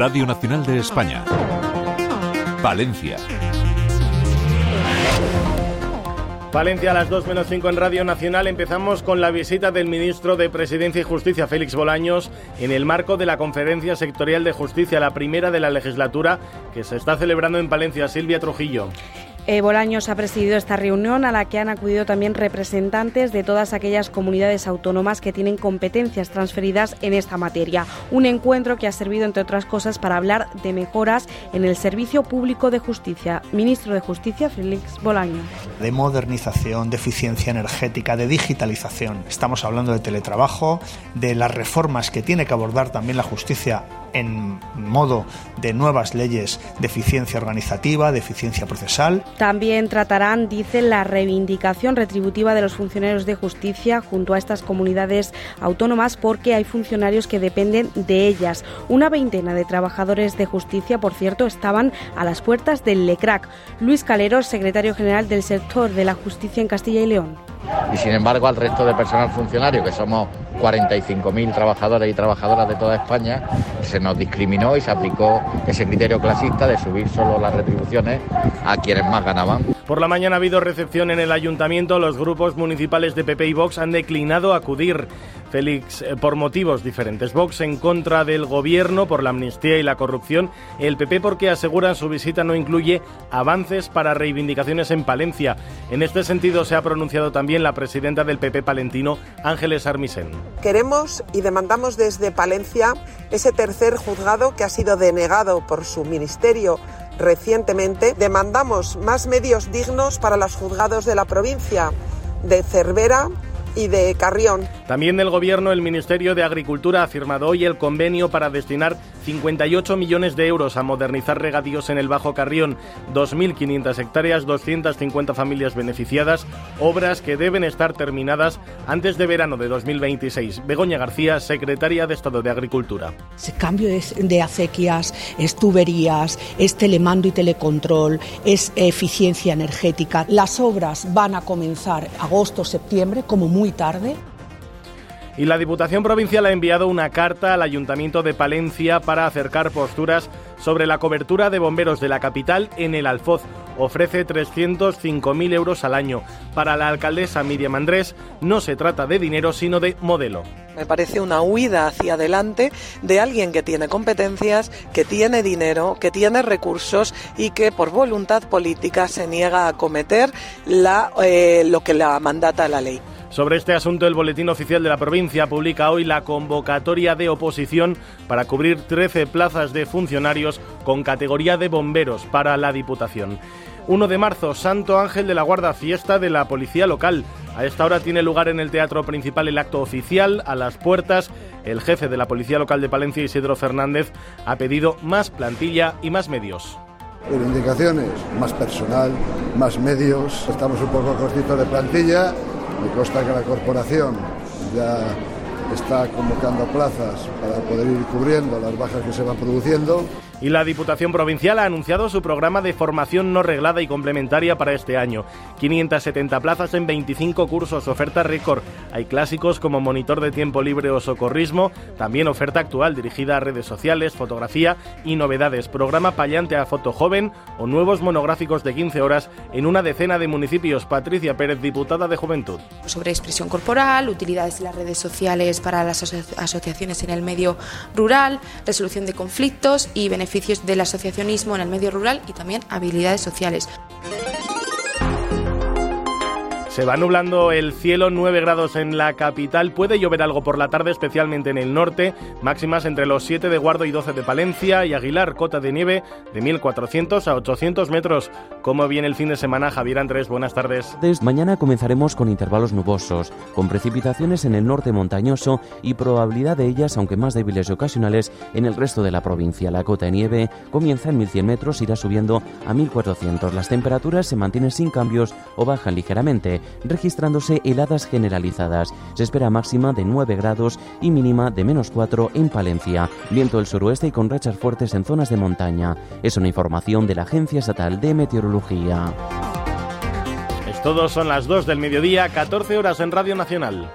Radio Nacional de España. Valencia. Valencia a las 2 menos 5 en Radio Nacional. Empezamos con la visita del ministro de Presidencia y Justicia, Félix Bolaños, en el marco de la Conferencia Sectorial de Justicia, la primera de la legislatura, que se está celebrando en Palencia. Silvia Trujillo. Eh, Bolaños ha presidido esta reunión a la que han acudido también representantes de todas aquellas comunidades autónomas que tienen competencias transferidas en esta materia. Un encuentro que ha servido, entre otras cosas, para hablar de mejoras en el servicio público de justicia. Ministro de Justicia, Félix Bolaños. De modernización, de eficiencia energética, de digitalización. Estamos hablando de teletrabajo, de las reformas que tiene que abordar también la justicia en modo de nuevas leyes de eficiencia organizativa, de eficiencia procesal. También tratarán, dicen, la reivindicación retributiva de los funcionarios de justicia junto a estas comunidades autónomas porque hay funcionarios que dependen de ellas. Una veintena de trabajadores de justicia, por cierto, estaban a las puertas del LECRAC. Luis Calero, secretario general del sector de la justicia en Castilla y León. Y sin embargo al resto de personal funcionario, que somos 45.000 trabajadores y trabajadoras de toda España, se nos discriminó y se aplicó ese criterio clasista de subir solo las retribuciones a quienes más ganaban. Por la mañana ha habido recepción en el ayuntamiento. Los grupos municipales de PP y Vox han declinado acudir. Félix, eh, por motivos diferentes. Vox en contra del gobierno por la amnistía y la corrupción. El PP porque aseguran su visita no incluye avances para reivindicaciones en Palencia. En este sentido se ha pronunciado también la presidenta del PP palentino, Ángeles Armisen. Queremos y demandamos desde Palencia ese tercer juzgado que ha sido denegado por su ministerio recientemente. Demandamos más medios dignos para los juzgados de la provincia de Cervera, y de Carrión. También del Gobierno, el Ministerio de Agricultura ha firmado hoy el convenio para destinar 58 millones de euros a modernizar regadíos en el Bajo Carrión, 2.500 hectáreas, 250 familias beneficiadas, obras que deben estar terminadas antes de verano de 2026. Begoña García, secretaria de Estado de Agricultura. Ese cambio de acequias, es tuberías, es telemando y telecontrol, es eficiencia energética. Las obras van a comenzar agosto, septiembre, como muy tarde. Y la Diputación Provincial ha enviado una carta al Ayuntamiento de Palencia para acercar posturas sobre la cobertura de bomberos de la capital en el Alfoz. Ofrece 305.000 euros al año. Para la alcaldesa Miriam Andrés no se trata de dinero sino de modelo. Me parece una huida hacia adelante de alguien que tiene competencias, que tiene dinero, que tiene recursos y que por voluntad política se niega a acometer la, eh, lo que la mandata la ley. Sobre este asunto, el Boletín Oficial de la Provincia publica hoy la convocatoria de oposición para cubrir 13 plazas de funcionarios con categoría de bomberos para la Diputación. 1 de marzo, Santo Ángel de la Guarda, fiesta de la Policía Local. A esta hora tiene lugar en el Teatro Principal el acto oficial. A las puertas, el jefe de la Policía Local de Palencia, Isidro Fernández, ha pedido más plantilla y más medios. Reivindicaciones, más personal, más medios. Estamos un poco cortitos de plantilla me consta que la corporación ya está convocando plazas para poder ir cubriendo las bajas que se van produciendo y la Diputación Provincial ha anunciado su programa de formación no reglada y complementaria para este año. 570 plazas en 25 cursos, oferta récord. Hay clásicos como monitor de tiempo libre o socorrismo, también oferta actual dirigida a redes sociales, fotografía y novedades. Programa payante a foto joven o nuevos monográficos de 15 horas en una decena de municipios. Patricia Pérez, diputada de Juventud. Sobre expresión corporal, utilidades de las redes sociales para las asociaciones en el medio rural, resolución de conflictos y beneficios beneficios del asociacionismo en el medio rural y también habilidades sociales. Se va nublando el cielo, 9 grados en la capital. Puede llover algo por la tarde, especialmente en el norte. Máximas entre los 7 de Guardo y 12 de Palencia y Aguilar, cota de nieve de 1400 a 800 metros. ¿Cómo viene el fin de semana, Javier Andrés? Buenas tardes. Mañana comenzaremos con intervalos nubosos, con precipitaciones en el norte montañoso y probabilidad de ellas, aunque más débiles y ocasionales, en el resto de la provincia. La cota de nieve comienza en 1100 metros, irá subiendo a 1400. Las temperaturas se mantienen sin cambios o bajan ligeramente registrándose heladas generalizadas. Se espera máxima de 9 grados y mínima de menos 4 en Palencia. Viento del suroeste y con rachas fuertes en zonas de montaña. Es una información de la Agencia Estatal de Meteorología. Es todo, son las 2 del mediodía, 14 horas en Radio Nacional.